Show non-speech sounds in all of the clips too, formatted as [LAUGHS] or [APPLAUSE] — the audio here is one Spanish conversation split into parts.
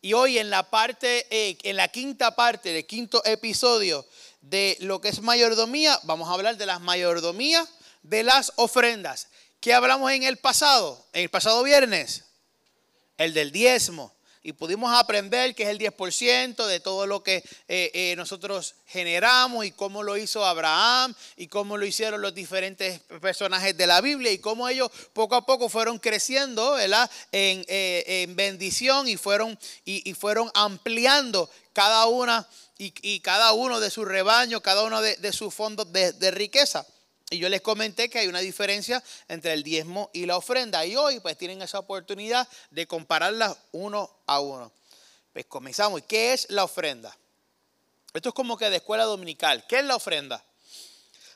Y hoy en la parte, eh, en la quinta parte del quinto episodio de lo que es mayordomía, vamos a hablar de las mayordomías de las ofrendas. ¿Qué hablamos en el pasado? En el pasado viernes, el del diezmo y pudimos aprender que es el 10% de todo lo que eh, eh, nosotros generamos y cómo lo hizo Abraham y cómo lo hicieron los diferentes personajes de la Biblia y cómo ellos poco a poco fueron creciendo ¿verdad? En, eh, bendición y fueron, y, fueron ampliando cada una y, cada uno de sus rebaños, cada uno de, sus fondos de riqueza. Y yo les comenté que hay una diferencia entre el diezmo y la ofrenda. Y hoy pues tienen esa oportunidad de compararlas uno a uno. Pues comenzamos. ¿Qué es la ofrenda? Esto es como que de escuela dominical. ¿Qué es la ofrenda?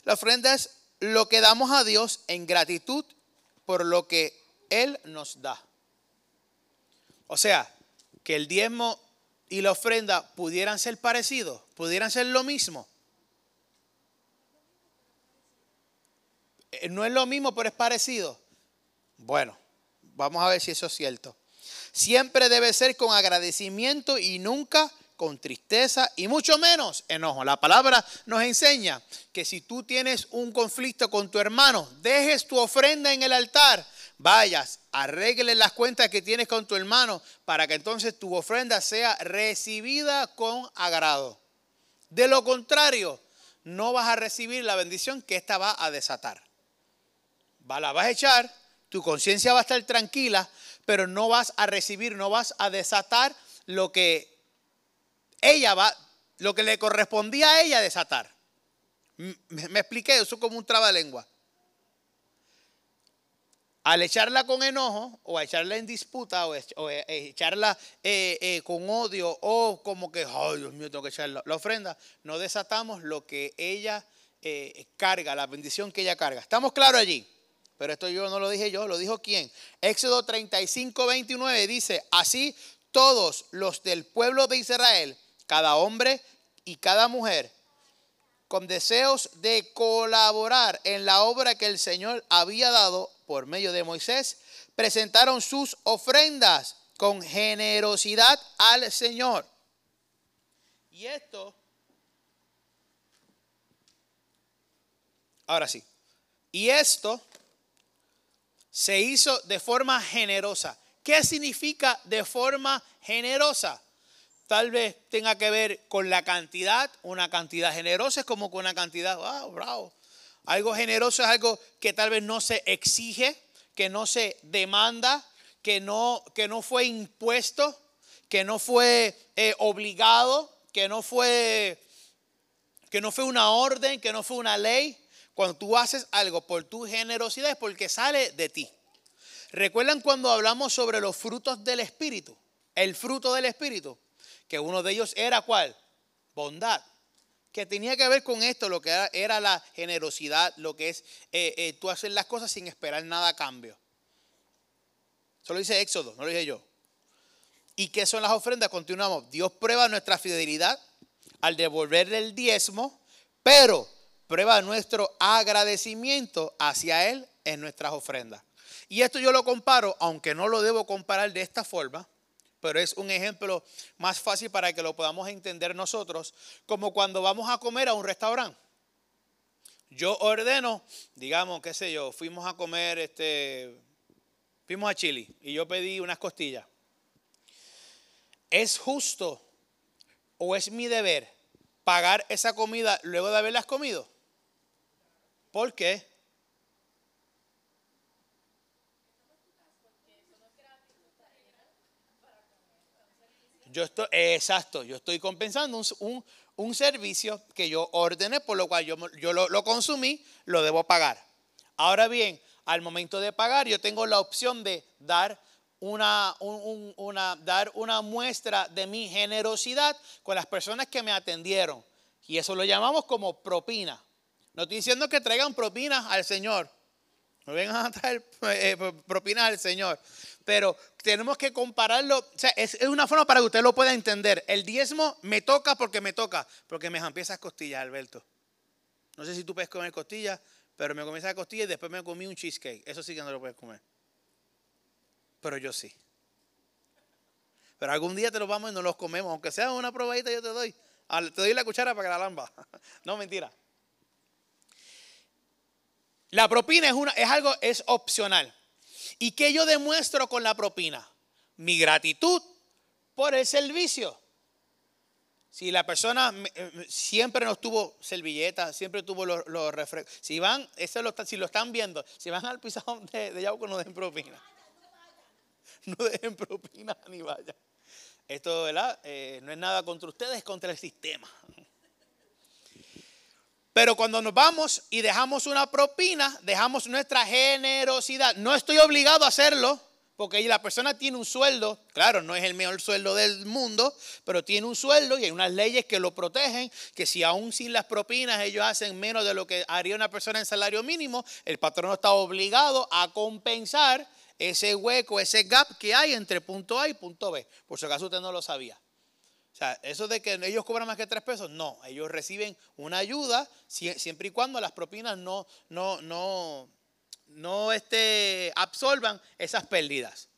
La ofrenda es lo que damos a Dios en gratitud por lo que Él nos da. O sea, que el diezmo y la ofrenda pudieran ser parecidos, pudieran ser lo mismo. No es lo mismo, pero es parecido. Bueno, vamos a ver si eso es cierto. Siempre debe ser con agradecimiento y nunca con tristeza y mucho menos enojo. La palabra nos enseña que si tú tienes un conflicto con tu hermano, dejes tu ofrenda en el altar, vayas, arregle las cuentas que tienes con tu hermano para que entonces tu ofrenda sea recibida con agrado. De lo contrario, no vas a recibir la bendición que ésta va a desatar la vas a echar, tu conciencia va a estar tranquila, pero no vas a recibir, no vas a desatar lo que ella va, lo que le correspondía a ella desatar. Me, expliqué, eso es como un trabalengua. Al echarla con enojo, o a echarla en disputa, o, echarla eh, eh, con odio, o como que, ay Dios mío, tengo que echar la, ofrenda, no desatamos lo que ella eh, carga, la bendición que ella carga. ¿Estamos claros allí? Pero esto yo no lo dije yo, lo dijo quién. Éxodo 35, 29 dice, así todos los del pueblo de Israel, cada hombre y cada mujer, con deseos de colaborar en la obra que el Señor había dado por medio de Moisés, presentaron sus ofrendas con generosidad al Señor. Y esto, ahora sí, y esto se hizo de forma generosa. ¿Qué significa de forma generosa? Tal vez tenga que ver con la cantidad. Una cantidad generosa es como con una cantidad, wow, bravo. Algo generoso es algo que tal vez no se exige, que no se demanda, que no, que no fue impuesto, que no fue eh, obligado, que no fue, que no fue una orden, que no fue una ley. Cuando tú haces algo por tu generosidad es porque sale de ti. ¿Recuerdan cuando hablamos sobre los frutos del Espíritu? El fruto del Espíritu. Que uno de ellos era cuál? Bondad. Que tenía que ver con esto, lo que era, la generosidad, lo que es eh, eh, tú hacer las cosas sin esperar nada a cambio. Eso lo dice Éxodo, no lo dije yo. ¿Y qué son las ofrendas? Continuamos. Dios prueba nuestra fidelidad al devolverle el diezmo, pero prueba nuestro agradecimiento hacia Él en nuestras ofrendas. Y esto yo lo comparo, aunque no lo debo comparar de esta forma, pero es un ejemplo más fácil para que lo podamos entender nosotros, como cuando vamos a comer a un restaurante. Yo ordeno, digamos, qué sé yo, fuimos a comer, este, fuimos a Chile y yo pedí unas costillas. ¿Es justo o es mi deber pagar esa comida luego de haberlas comido? ¿Por qué? Yo estoy, exacto, yo estoy compensando un, servicio que yo ordené, por lo cual yo, yo lo, lo consumí, lo debo pagar. Ahora bien, al momento de pagar, yo tengo la opción de dar una, una, dar una muestra de mi generosidad con las personas que me atendieron. Y eso lo llamamos como propina. No estoy diciendo que traigan propinas al Señor. No vengan a traer eh, propinas al Señor. Pero tenemos que compararlo. O sea, es, una forma para que usted lo pueda entender. El diezmo me toca porque me toca. Porque me empieza esas costillas, Alberto. No sé si tú puedes comer costillas, pero me comí esa costilla y después me comí un cheesecake. Eso sí que no lo puedes comer. Pero yo sí. Pero algún día te los vamos y nos los comemos. Aunque sea una probadita, yo te doy. Te doy la cuchara para que la lamba. [LAUGHS] No, mentira. La propina es, una, es algo, es opcional. ¿Y qué yo demuestro con la propina? Mi gratitud por el servicio. Si la persona eh, siempre nos tuvo servilletas, siempre tuvo los, refrescos. Si van, eso lo, si lo están viendo, si van al pisón [LAUGHS] de, de Yauco, no den propina. No den propina ni vaya. Esto, ¿verdad? Eh, no es nada contra ustedes, es contra el sistema. Pero cuando nos vamos y dejamos una propina, dejamos nuestra generosidad. No estoy obligado a hacerlo. Porque la persona tiene un sueldo, claro, no es el mejor sueldo del mundo, pero tiene un sueldo y hay unas leyes que lo protegen, que si aún sin las propinas ellos hacen menos de lo que haría una persona en salario mínimo, el patrón está obligado a compensar ese hueco, ese gap que hay entre punto A y punto B. Por si acaso usted no lo sabía. O sea, eso de que ellos cobran más que tres pesos, no, ellos reciben una ayuda siempre y cuando las propinas no, no, no, no este, absorban esas pérdidas.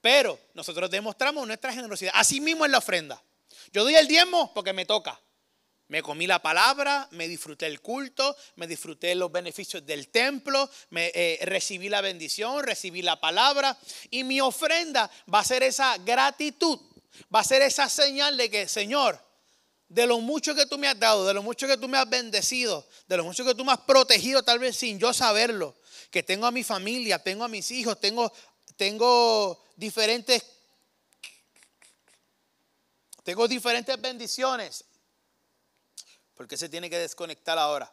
Pero nosotros demostramos nuestra generosidad. Así mismo en la ofrenda. Yo doy el diezmo porque me toca. Me comí la palabra, me disfruté el culto, me disfruté los beneficios del templo, me, eh, recibí la bendición, recibí la palabra. Y mi ofrenda va a ser esa gratitud, va a ser esa señal de que, Señor, de lo mucho que tú me has dado, de lo mucho que tú me has bendecido, de lo mucho que tú me has protegido, tal vez sin yo saberlo, que tengo a mi familia, tengo a mis hijos, tengo, tengo diferentes, tengo diferentes bendiciones. Porque se tiene que desconectar ahora.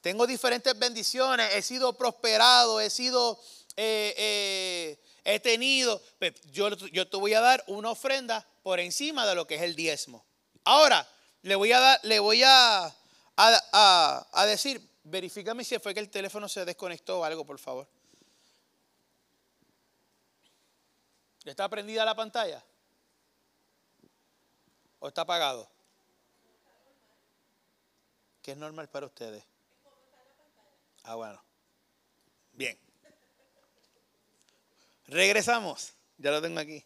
Tengo diferentes bendiciones, he sido prosperado, he sido, eh, eh, he tenido. Pues, yo, yo te voy a dar una ofrenda por encima de lo que es el diezmo. Ahora, le voy a dar, le voy a, a, a decir, Verifícame si fue que el teléfono se desconectó o algo, por favor. ¿Está prendida la pantalla? ¿O está apagado? ¿Qué es normal para ustedes? Ah, bueno. Bien. Regresamos. Ya lo tengo aquí.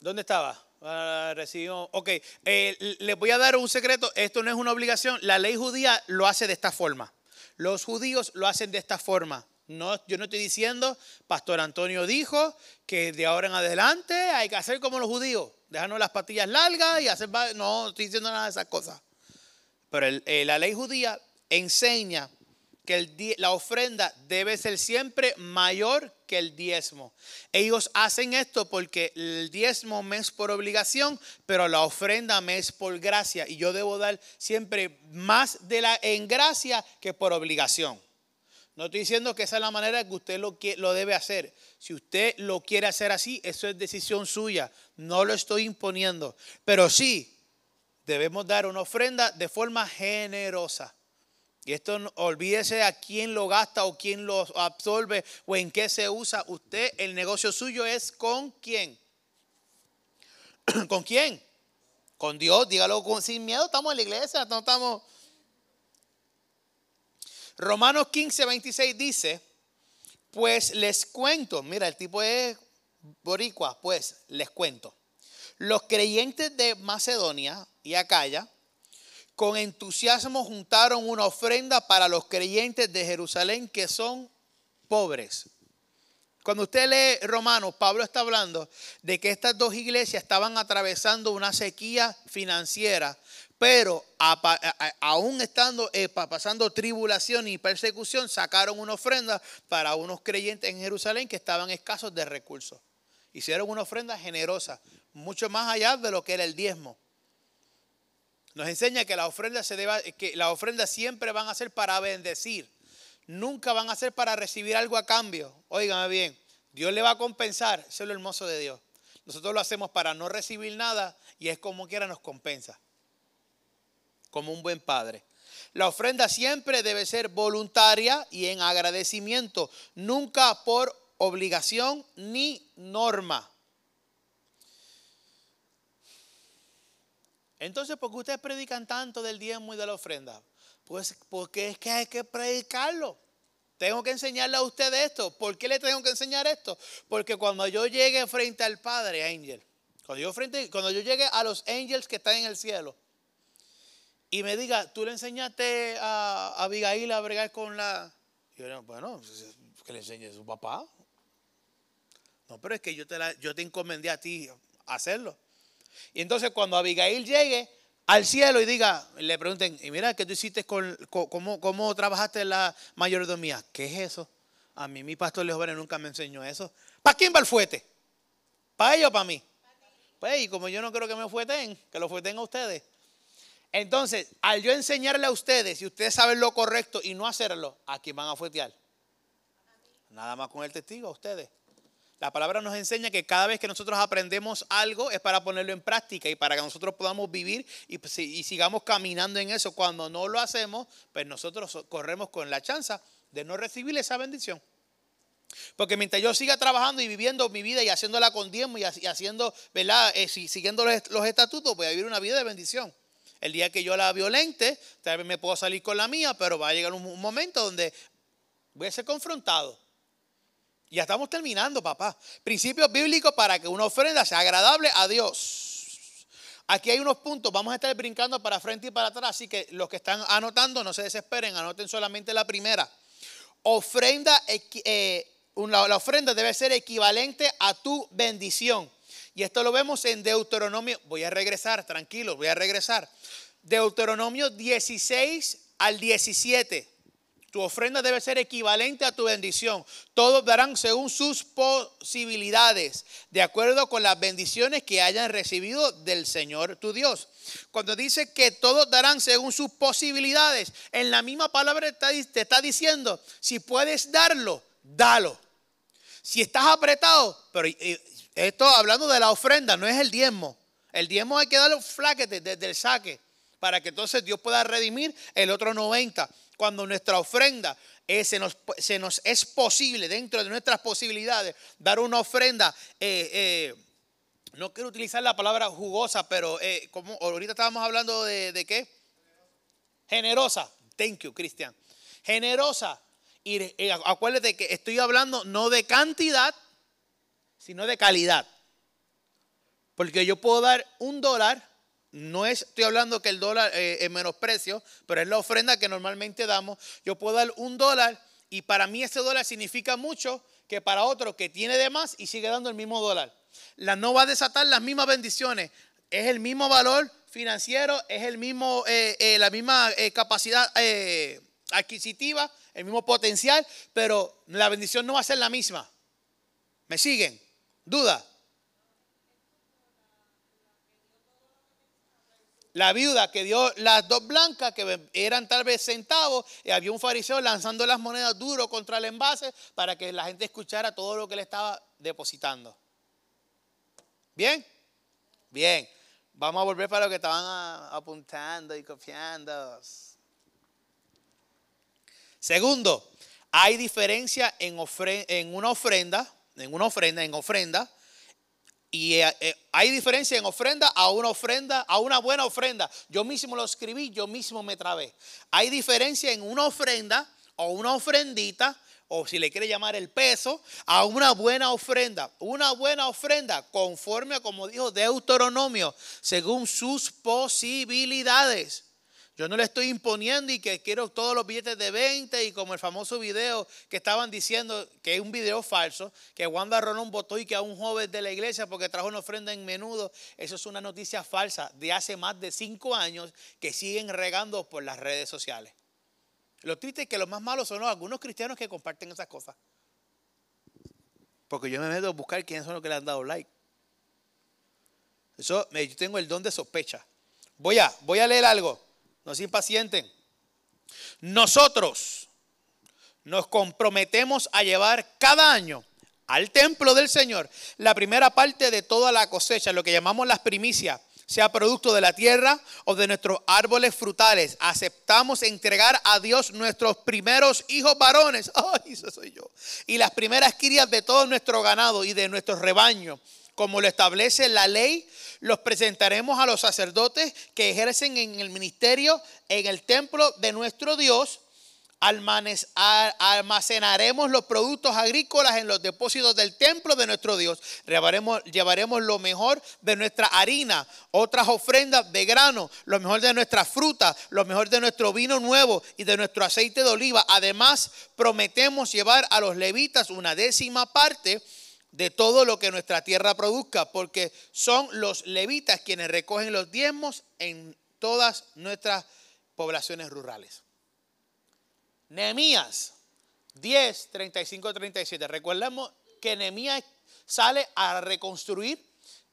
¿Dónde estaba? Ah, recibimos. Ok, eh, les voy a dar un secreto. Esto no es una obligación. La ley judía lo hace de esta forma. Los judíos lo hacen de esta forma. No, yo no estoy diciendo, Pastor Antonio dijo que de ahora en adelante hay que hacer como los judíos, dejarnos las patillas largas y hacer. No estoy diciendo nada de esas cosas. Pero eh, la ley judía enseña que la ofrenda debe ser siempre mayor que el diezmo. Ellos hacen esto porque el diezmo me es por obligación, pero la ofrenda me es por gracia. Y yo debo dar siempre más de la, en gracia que por obligación. No estoy diciendo que esa es la manera que usted lo, lo debe hacer. Si usted lo quiere hacer así, eso es decisión suya. No lo estoy imponiendo. Pero sí, debemos dar una ofrenda de forma generosa. Y esto olvídese a quién lo gasta o quién lo absorbe o en qué se usa. Usted, el negocio suyo es con quién. [CLEARS THROAT] ¿Con quién? Con Dios, dígalo sin miedo. Estamos en la iglesia, no estamos. Romanos 15, 26 dice: Pues les cuento, mira, el tipo es boricua, pues les cuento. Los creyentes de Macedonia y Acaya con entusiasmo juntaron una ofrenda para los creyentes de Jerusalén que son pobres. Cuando usted lee Romanos, Pablo está hablando de que estas dos iglesias estaban atravesando una sequía financiera, pero aún estando eh, pasando tribulación y persecución, sacaron una ofrenda para unos creyentes en Jerusalén que estaban escasos de recursos. Hicieron una ofrenda generosa, mucho más allá de lo que era el diezmo. Nos enseña que la ofrenda se deba, que la ofrenda siempre van a ser para bendecir. nunca van a ser para recibir algo a cambio. Óigame bien, Dios le va a compensar, eso es lo hermoso de Dios. Nosotros lo hacemos para no recibir nada y es como quiera nos compensa, como un buen padre. La ofrenda siempre debe ser voluntaria y en agradecimiento, nunca por obligación ni norma. Entonces, ¿por qué ustedes predican tanto del diezmo y de la ofrenda? Pues porque es que hay que predicarlo. Tengo que enseñarle a ustedes esto. ¿Por qué le tengo que enseñar esto? Porque cuando yo llegue frente al Padre, Ángel, cuando yo, frente, cuando yo llegue a los angels que están en el cielo y me diga, tú le enseñaste a, Abigail a bregar con la. Yo, bueno, que le enseñe a su papá. No, pero es que yo te, la, yo te encomendé a ti hacerlo. Y entonces cuando Abigail llegue al cielo y diga, le pregunten, y mira, ¿qué tú hiciste con, cómo, cómo trabajaste la mayordomía? ¿Qué es eso? A mí mi pastor Leo nunca me enseñó eso. ¿Para quién va el fuete? ¿Para ellos o para mí? Pues, y como yo no creo que me fueten, que lo fueten a ustedes. Entonces, al yo enseñarle a ustedes, y ustedes saben lo correcto y no hacerlo, ¿a quién van a fuetear? Nada más con el testigo, a ustedes. La palabra nos enseña que cada vez que nosotros aprendemos algo es para ponerlo en práctica y para que nosotros podamos vivir y, pues, sigamos caminando en eso. Cuando no lo hacemos, pues nosotros corremos con la chance de no recibir esa bendición. Porque mientras yo siga trabajando y viviendo mi vida y haciéndola con diezmo y haciendo, ¿verdad? Eh, siguiendo los, estatutos, voy a vivir una vida de bendición. El día que yo la violente, tal vez me puedo salir con la mía, pero va a llegar un momento donde voy a ser confrontado. Ya estamos terminando, papá. Principios bíblicos para que una ofrenda sea agradable a Dios. Aquí hay unos puntos, vamos a estar brincando para frente y para atrás, así que los que están anotando no se desesperen, anoten solamente la primera. Ofrenda, eh, la ofrenda debe ser equivalente a tu bendición. Y esto lo vemos en Deuteronomio, voy a regresar, tranquilos, voy a regresar. Deuteronomio 16 al 17. Tu ofrenda debe ser equivalente a tu bendición. Todos darán según sus posibilidades, de acuerdo con las bendiciones que hayan recibido del Señor tu Dios. Cuando dice que todos darán según sus posibilidades, en la misma palabra te está diciendo, si puedes darlo, dalo. Si estás apretado, pero esto hablando de la ofrenda, no es el diezmo. El diezmo hay que darlo flaquete desde el saque para que entonces Dios pueda redimir el otro 90 cuando nuestra ofrenda se, nos, se, nos, es posible, dentro de nuestras posibilidades, dar una ofrenda. Eh, eh, no quiero utilizar la palabra jugosa, pero eh, como ahorita estábamos hablando de, de qué? Generosa. Thank you, Cristian. Generosa. Y acuérdate que estoy hablando no de cantidad, sino de calidad. Porque yo puedo dar un dólar no es, estoy hablando que el dólar eh, es menosprecio, pero es la ofrenda que normalmente damos. Yo puedo dar un dólar y para mí ese dólar significa mucho que para otro que tiene de más y sigue dando el mismo dólar. La no va a desatar las mismas bendiciones. Es el mismo valor financiero, es el mismo, eh, eh, la misma capacidad adquisitiva, el mismo potencial, pero la bendición no va a ser la misma. ¿Me siguen? ¿Duda? La viuda que dio las dos blancas, que eran tal vez centavos, y había un fariseo lanzando las monedas duro contra el envase para que la gente escuchara todo lo que le estaba depositando. ¿Bien? Bien. Vamos a volver para lo que estaban apuntando y confiando. Segundo, hay diferencia en, en una ofrenda, en una ofrenda, en ofrenda, y eh, eh, hay diferencia en ofrenda a una ofrenda, a una buena ofrenda. Yo mismo lo escribí, yo mismo me trabé. Hay diferencia en una ofrenda o una ofrendita, o si le quiere llamar el peso, a una buena ofrenda. Una buena ofrenda conforme a como dijo Deuteronomio, según sus posibilidades. Yo no le estoy imponiendo y que quiero todos los billetes de 20 y como el famoso video que estaban diciendo que es un video falso, que Wanda Rolón votó y que a un joven de la iglesia porque trajo una ofrenda en menudo. Eso es una noticia falsa de hace más de cinco años que siguen regando por las redes sociales. Lo triste es que los más malos son algunos cristianos que comparten esas cosas. Porque yo me meto a buscar quiénes son los que le han dado like. Eso, yo tengo el don de sospecha. Voy a, voy a leer algo no se impacienten. Nosotros nos comprometemos a llevar cada año al templo del Señor la primera parte de toda la cosecha, lo que llamamos las primicias, sea producto de la tierra o de nuestros árboles frutales. Aceptamos entregar a Dios nuestros primeros hijos varones. [LAUGHS] Ay, eso soy yo. Y las primeras crías de todo nuestro ganado y de nuestro rebaño, como lo establece la ley los presentaremos a los sacerdotes que ejercen en el ministerio en el templo de nuestro Dios almacenaremos los productos agrícolas en los depósitos del templo de nuestro Dios. Llevaremos, lo mejor de nuestra harina, otras ofrendas de grano, lo mejor de nuestra fruta, lo mejor de nuestro vino nuevo y de nuestro aceite de oliva. Además, prometemos llevar a los levitas una décima parte de todo lo que nuestra tierra produzca, porque son los levitas quienes recogen los diezmos en todas nuestras poblaciones rurales. Nehemías 10, 35, 37. Recordemos que Nehemías sale a reconstruir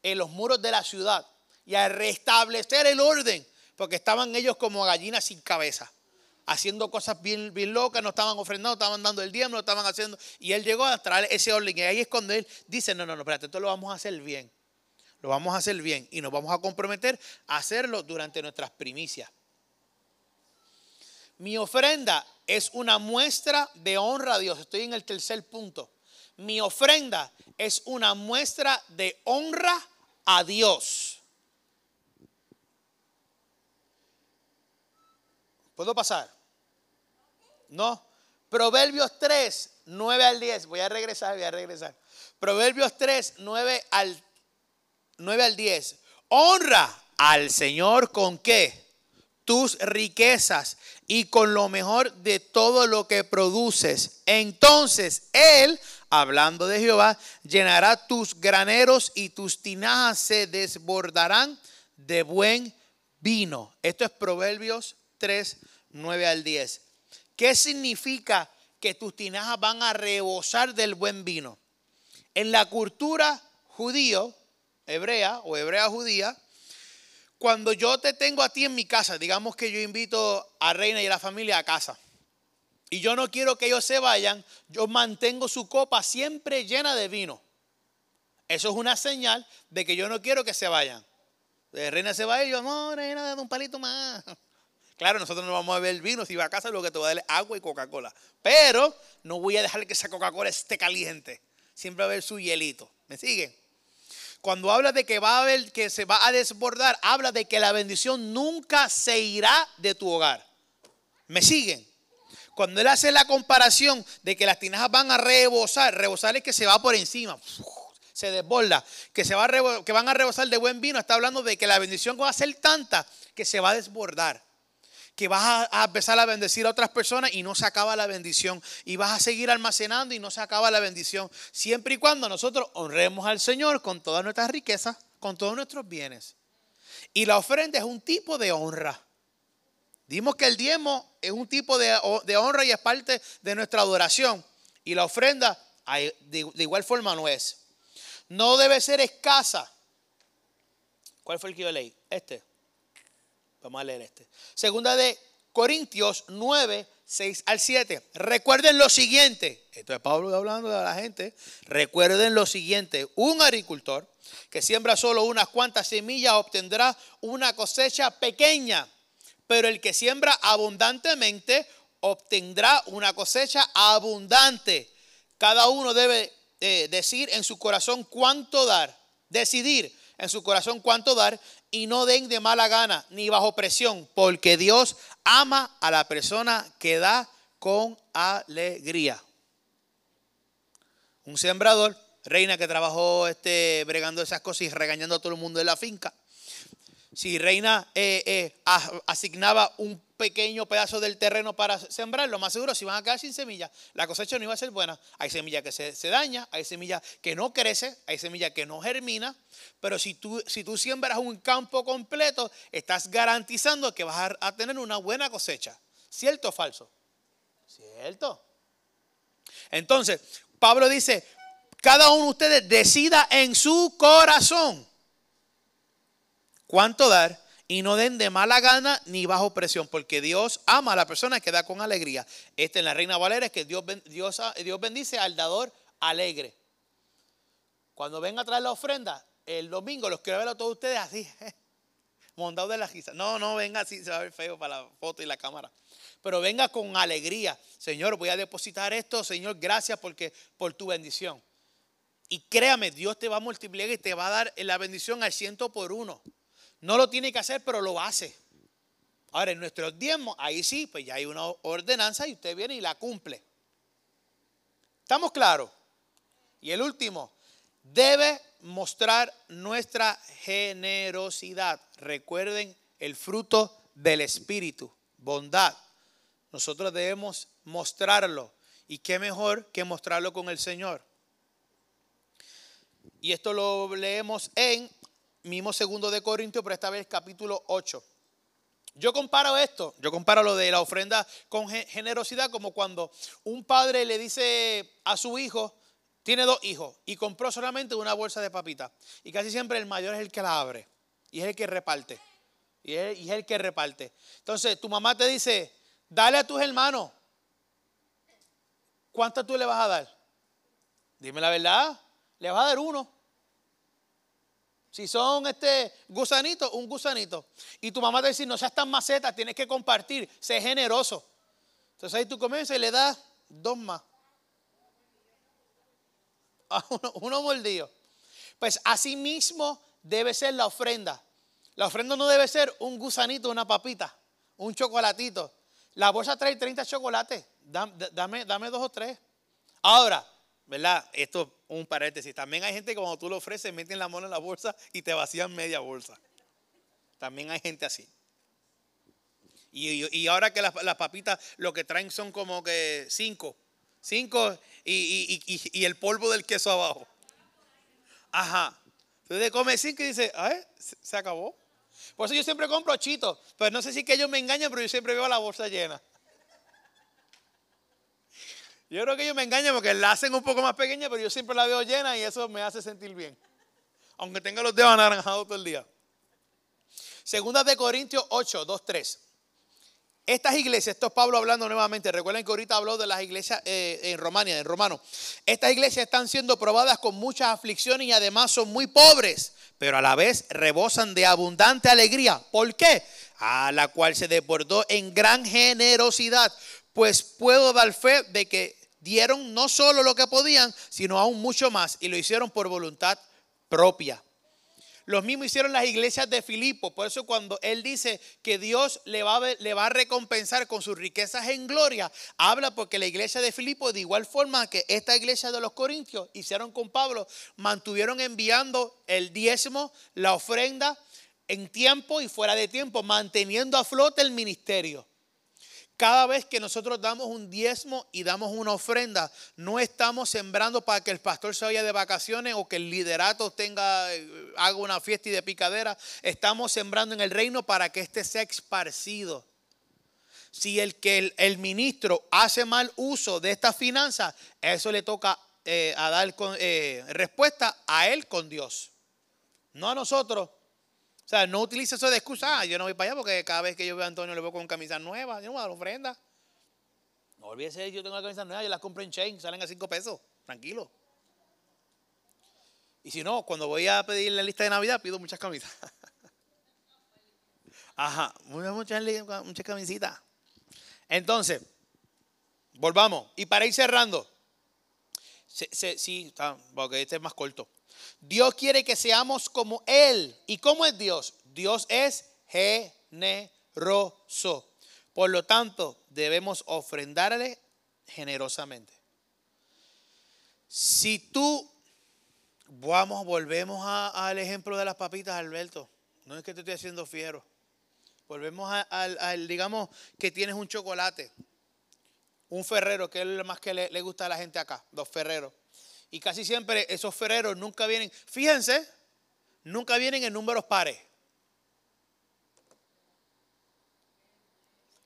en los muros de la ciudad y a restablecer el orden, porque estaban ellos como gallinas sin cabeza, haciendo cosas bien, bien locas, no estaban ofrendando, estaban dando el diezmo, lo estaban haciendo. Y él llegó a traer ese orden. Y ahí es cuando él dice, no, no, no, espérate, esto lo vamos a hacer bien. Lo vamos a hacer bien y nos vamos a comprometer a hacerlo durante nuestras primicias. Mi ofrenda es una muestra de honra a Dios. Estoy en el tercer punto. Mi ofrenda es una muestra de honra a Dios. ¿Puedo pasar? No. Proverbios 3, 9 al 10. Voy a regresar, voy a regresar. Proverbios 3, 9 al, 9 al 10. Honra al Señor con qué? tus riquezas y con lo mejor de todo lo que produces. Entonces Él, hablando de Jehová, llenará tus graneros y tus tinajas se desbordarán de buen vino. Esto es Proverbios 3, 9 al 10. ¿Qué significa que tus tinajas van a rebosar del buen vino? En la cultura judío, hebrea o hebrea judía, cuando yo te tengo a ti en mi casa, digamos que yo invito a Reina y a la familia a casa, y yo no quiero que ellos se vayan, yo mantengo su copa siempre llena de vino. Eso es una señal de que yo no quiero que se vayan. Reina se va y yo, no, Reina, dame un palito más. Claro, nosotros no vamos a beber vino. Si va a casa, lo que te voy a dar es agua y Coca-Cola. Pero no voy a dejar que esa Coca-Cola esté caliente. Siempre va a haber su hielito. ¿Me siguen? Cuando habla de que va a que se va a desbordar, habla de que la bendición nunca se irá de tu hogar. ¿Me siguen? Cuando él hace la comparación de que las tinajas van a rebosar, rebosar es que se va por encima, se desborda, que, se va que van a rebosar de buen vino, está hablando de que la bendición va a ser tanta que se va a desbordar que vas a, empezar a bendecir a otras personas y no se acaba la bendición. Y vas a seguir almacenando y no se acaba la bendición. Siempre y cuando nosotros honremos al Señor con todas nuestras riquezas, con todos nuestros bienes. Y la ofrenda es un tipo de honra. Dimos que el diezmo es un tipo de, honra y es parte de nuestra adoración. Y la ofrenda de, de igual forma no es. No debe ser escasa. ¿Cuál fue el que yo leí? Este. Vamos a leer este. Segunda de Corintios 9, 6 al 7. Recuerden lo siguiente. Esto es Pablo hablando de la gente. Recuerden lo siguiente. Un agricultor que siembra solo unas cuantas semillas obtendrá una cosecha pequeña. Pero el que siembra abundantemente obtendrá una cosecha abundante. Cada uno debe eh, decir en su corazón cuánto dar. Decidir en su corazón cuánto dar y no den de mala gana ni bajo presión, porque Dios ama a la persona que da con alegría. Un sembrador, reina que trabajó este, bregando esas cosas y regañando a todo el mundo de la finca. Si reina eh, eh, asignaba un pequeño pedazo del terreno para sembrar, lo más seguro, si van a quedar sin semilla, la cosecha no iba a ser buena. Hay semilla que se, daña, hay semilla que no crece, hay semilla que no germina, pero si tú, si tú siembras un campo completo, estás garantizando que vas a, a tener una buena cosecha. ¿Cierto o falso? Cierto. Entonces, Pablo dice, cada uno de ustedes decida en su corazón cuánto dar y no den de mala gana ni bajo presión, porque Dios ama a la persona que da con alegría. Esta en la Reina Valera es que Dios, Dios, Dios bendice al dador alegre. Cuando venga a traer la ofrenda, el domingo los quiero ver a todos ustedes así, [LAUGHS] mondado de la risa. No, no, venga así, se va a ver feo para la foto y la cámara. Pero venga con alegría. Señor, voy a depositar esto. Señor, gracias porque, por tu bendición. Y créame, Dios te va a multiplicar y te va a dar la bendición al ciento por uno. No lo tiene que hacer, pero lo hace. Ahora, en nuestros diezmos, ahí sí, pues ya hay una ordenanza y usted viene y la cumple. ¿Estamos claros? Y el último, debe mostrar nuestra generosidad. Recuerden el fruto del Espíritu, bondad. Nosotros debemos mostrarlo. ¿Y qué mejor que mostrarlo con el Señor? Y esto lo leemos en mismo segundo de Corintios, pero esta vez capítulo 8. Yo comparo esto, yo comparo lo de la ofrenda con generosidad como cuando un padre le dice a su hijo, tiene dos hijos y compró solamente una bolsa de papitas. Y casi siempre el mayor es el que la abre y es el que reparte. Y es, y es el que reparte. Entonces tu mamá te dice, dale a tus hermanos. ¿Cuántas tú le vas a dar? Dime la verdad, le vas a dar uno. Si son este gusanito, un gusanito. Y tu mamá te dice, no seas tan maceta, tienes que compartir, sé generoso. Entonces ahí tú comienzas y le das dos más. [LAUGHS] uno, uno mordido. Pues así mismo debe ser la ofrenda. La ofrenda no debe ser un gusanito, una papita, un chocolatito. La bolsa trae 30 chocolates. Dame, dame dos o tres. Ahora, ¿verdad? Esto es un paréntesis. También hay gente que cuando tú lo ofreces, meten la mano en la bolsa y te vacían media bolsa. También hay gente así. Y, ahora que las, papitas lo que traen son como que cinco. Cinco y, el polvo del queso abajo. Ajá. Entonces come cinco y dice, ay, se acabó. Por eso yo siempre compro chitos. Pero no sé si que ellos me engañan, pero yo siempre veo la bolsa llena. Yo creo que ellos me engañan porque la hacen un poco más pequeña, pero yo siempre la veo llena y eso me hace sentir bien. Aunque tenga los dedos anaranjados todo el día. Segunda de Corintios 8, 2, 3. Estas iglesias, esto es Pablo hablando nuevamente, recuerden que ahorita habló de las iglesias eh, en Romania, en Romano. Estas iglesias están siendo probadas con muchas aflicciones y además son muy pobres, pero a la vez rebosan de abundante alegría. ¿Por qué? A la cual se desbordó en gran generosidad, pues puedo dar fe de que dieron no solo lo que podían, sino aún mucho más, y lo hicieron por voluntad propia. Los mismos hicieron las iglesias de Filipo. Por eso cuando él dice que Dios le va, a, le va a recompensar con sus riquezas en gloria, habla porque la iglesia de Filipo, de igual forma que esta iglesia de los Corintios hicieron con Pablo, mantuvieron enviando el diezmo, la ofrenda en tiempo y fuera de tiempo, manteniendo a flote el ministerio. Cada vez que nosotros damos un diezmo y damos una ofrenda, no estamos sembrando para que el pastor se vaya de vacaciones o que el liderato tenga, eh, haga una fiesta y de picadera. Estamos sembrando en el reino para que éste sea esparcido. Si el que el, ministro hace mal uso de esta finanza, eso le toca eh, dar eh, respuesta a él con Dios, no a nosotros. O sea, no utilice eso de excusa. Ah, yo no voy para allá porque cada vez que yo veo a Antonio le veo con camisa nueva. Yo no voy a dar ofrenda. No olvídese, yo tengo una camisa nueva, yo las compro en chain, salen a cinco pesos. Tranquilo. Y si no, cuando voy a pedir la lista de Navidad, pido muchas camisas. [LAUGHS] Ajá, muchas camisitas. Entonces, volvamos. Y para ir cerrando. sí, porque este es más corto. Dios quiere que seamos como Él. ¿Y cómo es Dios? Dios es generoso. Por lo tanto, debemos ofrendarle generosamente. Si tú, vamos, volvemos al ejemplo de las papitas, Alberto. No es que te estoy haciendo fiero. Volvemos al, digamos, que tienes un chocolate. Un ferrero, que es lo más que le, le gusta a la gente acá, los ferreros. Y casi siempre esos ferreros nunca vienen, fíjense, nunca vienen en números pares.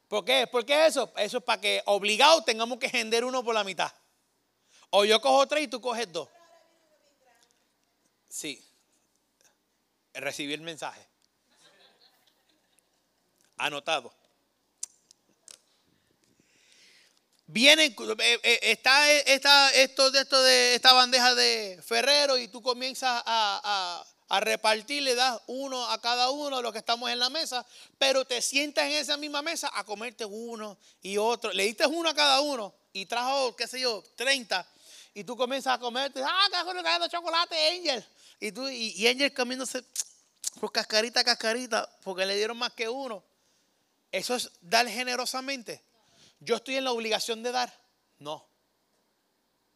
¿Por qué? ¿Por qué eso? Eso es para que obligado tengamos que gender uno por la mitad. O yo cojo tres y tú coges dos. Sí. Recibí el mensaje. Anotado. Vienen, eh, eh, está esta, esto, de esto de esta bandeja de Ferrero y tú comienzas a, a, repartir, le das uno a cada uno de los que estamos en la mesa, pero te sientas en esa misma mesa a comerte uno y otro. Le diste uno a cada uno y trajo, qué sé yo, 30 y tú comienzas a comerte, ah, cagando chocolate, Angel. Y, tú, y, Angel comiéndose por cascarita cascarita porque le dieron más que uno. Eso es dar generosamente. ¿Yo estoy en la obligación de dar? No.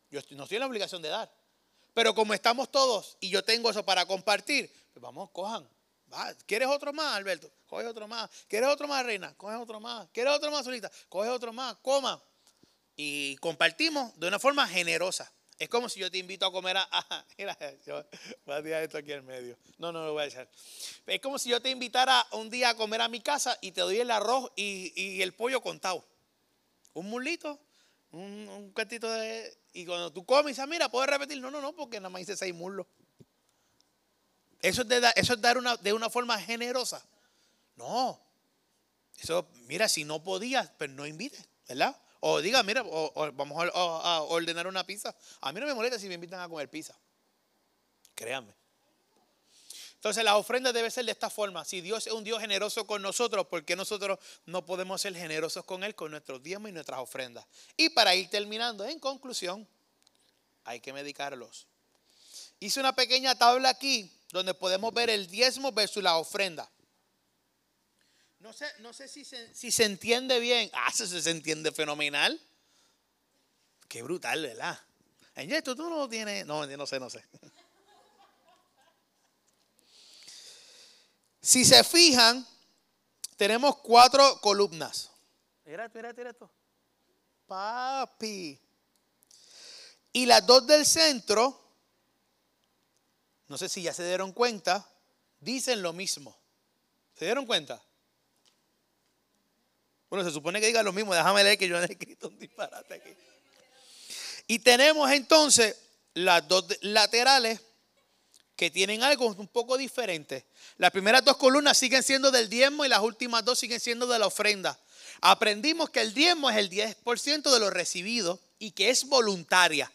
Yo no estoy en la obligación de dar. Pero como estamos todos y yo tengo eso para compartir, pues vamos, cojan. ¿Quieres otro más, Alberto? Coge otro más. ¿Quieres otro más, Reina? Coge otro más. ¿Quieres otro más, Solita? Coge otro más. Coma. Y compartimos de una forma generosa. Es como si yo te invito a comer a. [LAUGHS] mira, yo voy a tirar esto aquí en medio. No, no lo voy a echar. Es como si yo te invitara un día a comer a mi casa y te doy el arroz y, y el pollo contado un mulito, un, un cuartito de... Y cuando tú comes, dices, ah, mira, ¿puedes repetir? No, no, no, porque nada más hice seis muslos. Eso es, de, eso es dar una, de una forma generosa. No. Eso, mira, si no podías, pues no invites, ¿verdad? O diga, mira, vamos a, a, ordenar una pizza. A mí no me molesta si me invitan a comer pizza. Créanme. Entonces la ofrenda debe ser de esta forma. Si Dios es un Dios generoso con nosotros, ¿por qué nosotros no podemos ser generosos con Él con nuestros diezmos y nuestras ofrendas? Y para ir terminando, en conclusión, hay que medicarlos. Hice una pequeña tabla aquí donde podemos ver el diezmo versus la ofrenda. No sé, no sé si, se, entiende bien. Ah, eso se entiende fenomenal. Qué brutal, ¿verdad? Esto tú no tienes. No, no sé, no sé. Si se fijan, tenemos cuatro columnas. Mira esto, mira esto. Papi. Y las dos del centro, no sé si ya se dieron cuenta, dicen lo mismo. ¿Se dieron cuenta? Bueno, se supone que diga lo mismo. Déjame leer que yo he escrito un disparate aquí. Y tenemos entonces las dos laterales que tienen algo un poco diferente. Las primeras dos columnas siguen siendo del diezmo y las últimas dos siguen siendo de la ofrenda. Aprendimos que el diezmo es el 10% de lo recibido y que es voluntaria.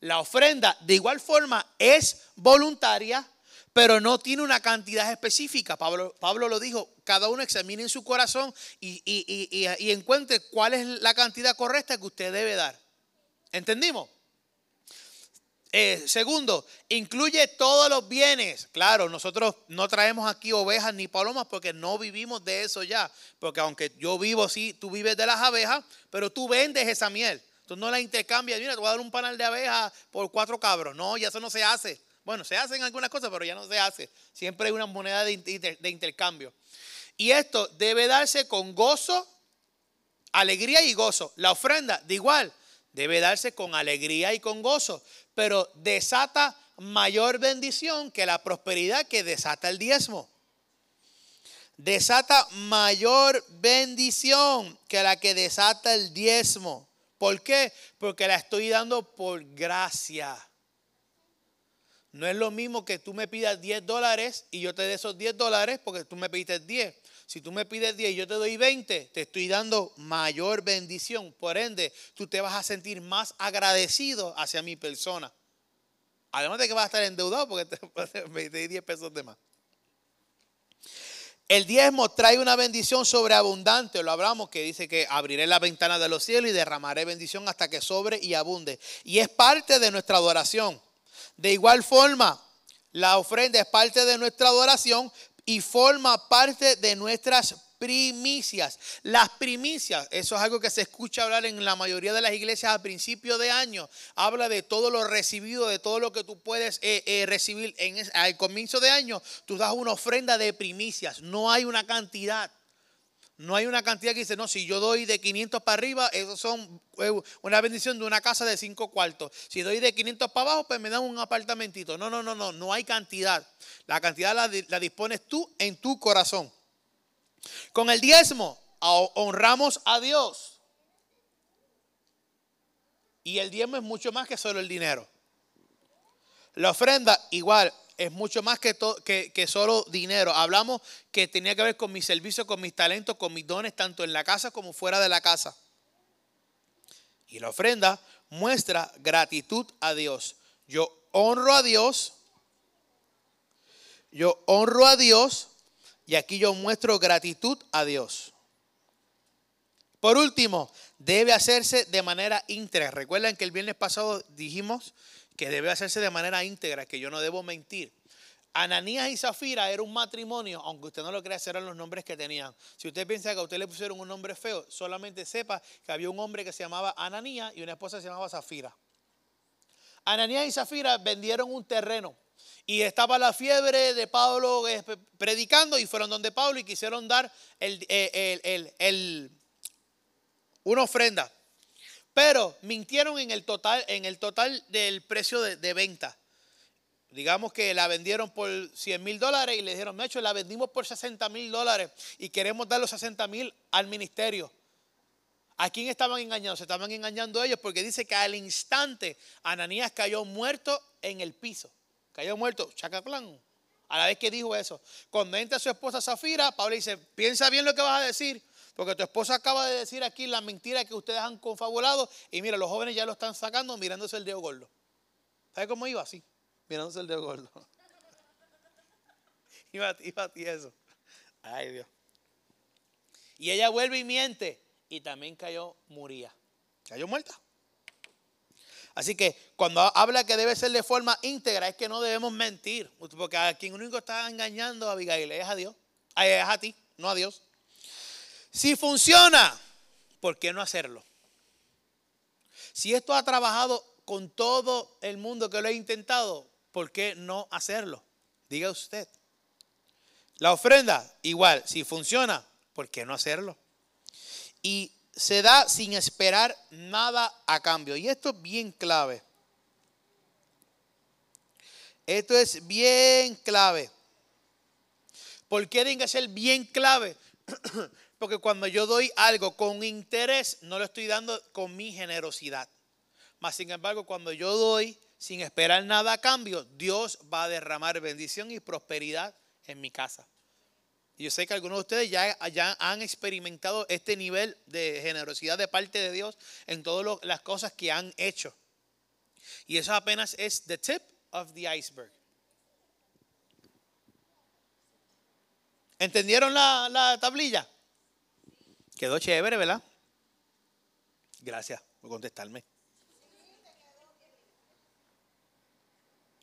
La ofrenda de igual forma es voluntaria, pero no tiene una cantidad específica. Pablo, lo dijo, cada uno examine en su corazón y, y encuentre cuál es la cantidad correcta que usted debe dar. ¿Entendimos? Eh, segundo, incluye todos los bienes. Claro, nosotros no traemos aquí ovejas ni palomas porque no vivimos de eso ya. Porque aunque yo vivo, sí, tú vives de las abejas, pero tú vendes esa miel. Tú no la intercambias. Mira, te voy a dar un panal de abejas por cuatro cabros. No, ya eso no se hace. Bueno, se hacen algunas cosas, pero ya no se hace. Siempre hay una moneda de, de intercambio. Y esto debe darse con gozo, alegría y gozo. La ofrenda, de igual, debe darse con alegría y con gozo pero desata mayor bendición que la prosperidad que desata el diezmo. Desata mayor bendición que la que desata el diezmo. ¿Por qué? Porque la estoy dando por gracia. No es lo mismo que tú me pidas 10 dólares y yo te dé esos 10 dólares porque tú me pediste 10. Si tú me pides 10 y yo te doy 20, te estoy dando mayor bendición. Por ende, tú te vas a sentir más agradecido hacia mi persona. Además de que vas a estar endeudado porque te, [LAUGHS] di 10 pesos de más. El diezmo trae una bendición sobreabundante, lo hablamos, que dice que abriré la ventana de los cielos y derramaré bendición hasta que sobre y abunde. Y es parte de nuestra adoración. De igual forma, la ofrenda es parte de nuestra adoración, y forma parte de nuestras primicias. Las primicias, eso es algo que se escucha hablar en la mayoría de las iglesias a principio de año. Habla de todo lo recibido, de todo lo que tú puedes eh, eh, recibir en al comienzo de año. Tú das una ofrenda de primicias, no hay una cantidad. No hay una cantidad que dice, no, si yo doy de 500 para arriba, eso son eh, una bendición de una casa de 5 cuartos. Si doy de 500 para abajo, pues me dan un apartamentito. No, no, no, no, no hay cantidad. La cantidad la, la dispones tú en tu corazón. Con el diezmo honramos a Dios. Y el diezmo es mucho más que solo el dinero. La ofrenda, igual, es mucho más que, que, que, solo dinero. Hablamos que tenía que ver con mi servicio, con mis talentos, con mis dones, tanto en la casa como fuera de la casa. Y la ofrenda muestra gratitud a Dios. Yo honro a Dios. Yo honro a Dios y aquí yo muestro gratitud a Dios. Por último, debe hacerse de manera íntegra. Recuerden que el viernes pasado dijimos que debe hacerse de manera íntegra, que yo no debo mentir. Ananías y Zafira era un matrimonio, aunque usted no lo crea, eran los nombres que tenían. Si usted piensa que a usted le pusieron un nombre feo, solamente sepa que había un hombre que se llamaba Ananías y una esposa que se llamaba Zafira. Ananías y Zafira vendieron un terreno y estaba la fiebre de Pablo eh, predicando y fueron donde Pablo y quisieron dar una ofrenda. Pero mintieron en el total, en el total del precio de, venta. Digamos que la vendieron por 100 mil dólares y le dijeron, hecho, la vendimos por 60 mil dólares y queremos dar los 60 mil al ministerio. ¿A quién estaban engañando? Se estaban engañando ellos porque dice que al instante Ananías cayó muerto en el piso. Cayó muerto, chacaclán. A la vez que dijo eso. Cuando entra su esposa Zafira, Pablo dice, piensa bien lo que vas a decir. Porque tu esposa acaba de decir aquí la mentira que ustedes han confabulado. Y mira, los jóvenes ya lo están sacando mirándose el dedo gordo. ¿Sabe cómo iba así? Mirándose el dedo gordo. [LAUGHS] iba, iba ti eso. Ay Dios. Y ella vuelve y miente. Y también cayó, muría. Cayó muerta. Así que cuando habla que debe ser de forma íntegra, es que no debemos mentir. Porque a quien único está engañando a Abigail es a Dios. Es a ti, no a Dios. Si funciona, ¿por qué no hacerlo? Si esto ha trabajado con todo el mundo que lo ha intentado, ¿por qué no hacerlo? Diga usted. La ofrenda, igual, si funciona, ¿por qué no hacerlo? Y se da sin esperar nada a cambio. Y esto es bien clave. Esto es bien clave. ¿Por qué tiene que ser bien clave? [CLEARS THROAT] Porque cuando yo doy algo con interés, no lo estoy dando con mi generosidad. Mas, sin embargo, cuando yo doy sin esperar nada a cambio, Dios va a derramar bendición y prosperidad en mi casa. Yo sé que algunos de ustedes ya, ya han experimentado este nivel de generosidad de parte de Dios en todas las cosas que han hecho. Y eso apenas es the tip of the iceberg. ¿Entendieron la, la tablilla? Quedó chévere, ¿verdad? Gracias por contestarme.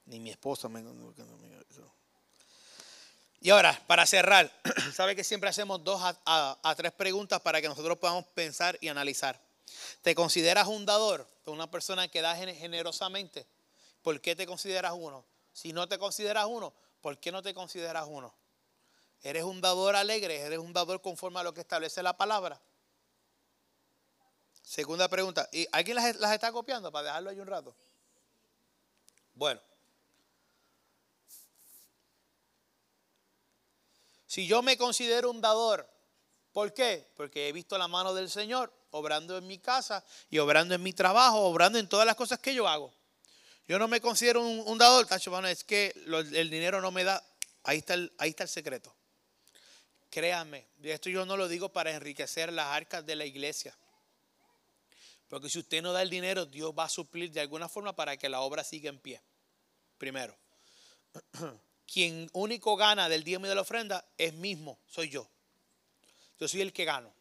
Ni mi esposa me... Y ahora, para cerrar, [CLEARS THROAT] sabe que siempre hacemos dos a, tres preguntas para que nosotros podamos pensar y analizar. ¿Te consideras un dador? Una persona que da generosamente. ¿Por qué te consideras uno? Si no te consideras uno, ¿por qué no te consideras uno? ¿Eres un dador alegre? ¿Eres un dador conforme a lo que establece la palabra? Segunda pregunta. ¿Y alguien las, está copiando para dejarlo ahí un rato? Bueno. Si yo me considero un dador, ¿por qué? Porque he visto la mano del Señor obrando en mi casa y obrando en mi trabajo, obrando en todas las cosas que yo hago. Yo no me considero un, dador, tacho, es que el dinero no me da. Ahí está, el, ahí está el secreto. Créanme, esto yo no lo digo para enriquecer las arcas de la iglesia. Porque si usted no da el dinero, Dios va a suplir de alguna forma para que la obra siga en pie. Primero. [CLEARS THROAT] quien único gana del diezmo y de la ofrenda es mismo, soy yo. Yo soy el que gano.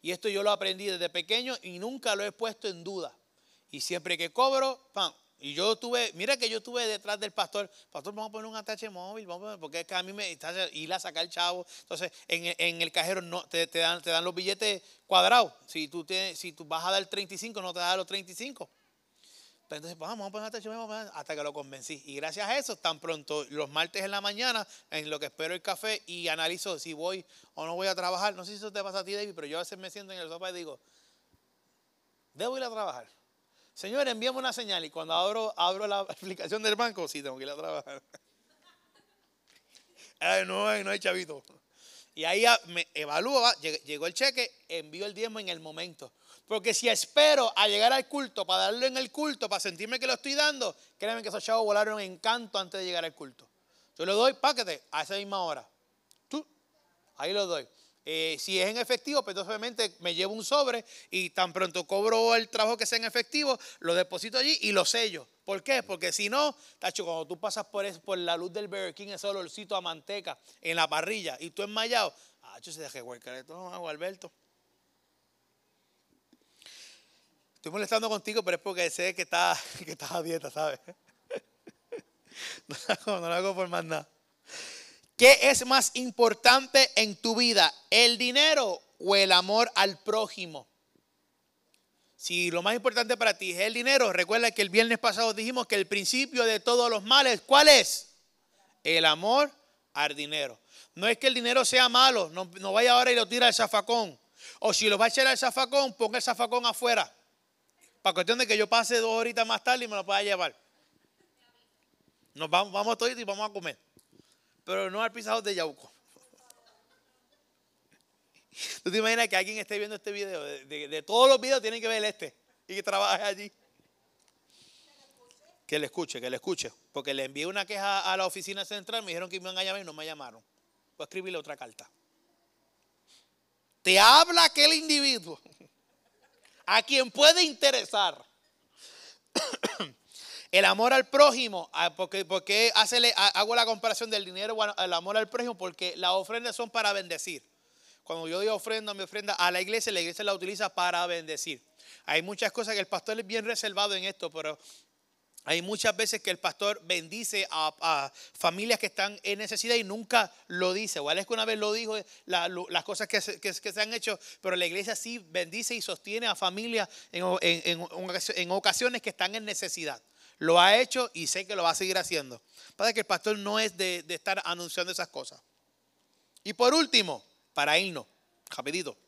Y esto yo lo aprendí desde pequeño y nunca lo he puesto en duda. Y siempre que cobro, ¡pam! Y yo tuve, mira que yo tuve detrás del pastor, pastor, vamos a poner un atache móvil, vamos a porque es que a mí me está ir a sacar el chavo. Entonces, en, el cajero no te, dan, te dan los billetes cuadrados. Si tú, tienes, si tú vas a dar 35, no te dan los 35. Entonces, vamos, a poner hasta que lo convencí. Y gracias a eso, tan pronto los martes en la mañana, en lo que espero el café y analizo si voy o no voy a trabajar. No sé si eso te pasa a ti, David, pero yo a veces me siento en el sofá y digo, ¿debo ir a trabajar? Señor, envíame una señal. Y cuando abro, abro la [LAUGHS] aplicación del banco, sí, tengo que ir a trabajar. [LAUGHS] No, no hay chavito. Y ahí me evalúo, llegó el cheque, envío el diezmo en el momento. Porque si espero a llegar al culto para darlo en el culto, para sentirme que lo estoy dando, créanme que esos chavos volaron en canto antes de llegar al culto. Yo le doy páquete a esa misma hora. Tú, ahí lo doy. Eh, si es en efectivo, pues obviamente me llevo un sobre y tan pronto cobro el trabajo que sea en efectivo, lo deposito allí y lo sello. ¿Por qué? Porque si no, tacho, cuando tú pasas por, eso, por la luz del Burger King, ese olorcito a manteca en la parrilla y tú enmayado, ah, se deje huecar esto, Alberto. Estoy molestando contigo, pero es porque sé que estás [LAUGHS] que está a dieta, ¿sabes? [LAUGHS] No lo hago por más nada. ¿Qué es más importante en tu vida, el dinero o el amor al prójimo? Si lo más importante para ti es el dinero, recuerda que el viernes pasado dijimos que el principio de todos los males, ¿cuál es? El amor al dinero. No es que el dinero sea malo, no, vaya ahora y lo tira al zafacón. O si lo va a echar al zafacón, ponga el zafacón afuera. Para cuestión de que yo pase dos horitas más tarde y me lo pueda llevar. Nos vamos, vamos todos y vamos a comer pero no al pisado de Yauco. ¿Tú te imaginas que alguien esté viendo este video? De, todos los videos tienen que ver este y que trabaje allí. Que le escuche, que le escuche. Porque le envié una queja a la oficina central, me dijeron que me iban a llamar y no me llamaron. Voy a escribirle otra carta. Te habla aquel individuo a quien puede interesar el amor al prójimo, ah, porque, porque hago la comparación del dinero, el amor al prójimo, porque las ofrendas son para bendecir. Cuando yo doy ofrenda, mi ofrenda a la iglesia, la iglesia la utiliza para bendecir. Hay muchas cosas que el pastor es bien reservado en esto, pero hay muchas veces que el pastor bendice a, familias que están en necesidad y nunca lo dice. Igual es que una vez lo dijo, las cosas que se, han hecho, pero la iglesia sí bendice y sostiene a familias en ocasiones que están en necesidad. Lo ha hecho y sé que lo va a seguir haciendo. Para que el pastor no es de, estar anunciando esas cosas. Y por último, para irnos, rapidito.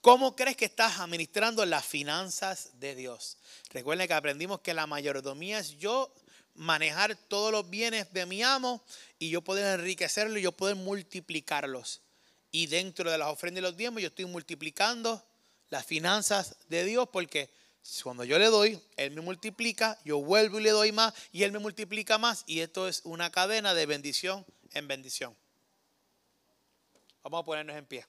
¿Cómo crees que estás administrando las finanzas de Dios? Recuerden que aprendimos que la mayordomía es yo manejar todos los bienes de mi amo y yo poder enriquecerlo y yo poder multiplicarlos. Y dentro de las ofrendas y los diezmos yo estoy multiplicando las finanzas de Dios porque cuando yo le doy, Él me multiplica, yo vuelvo y le doy más y Él me multiplica más. Y esto es una cadena de bendición en bendición. Vamos a ponernos en pie.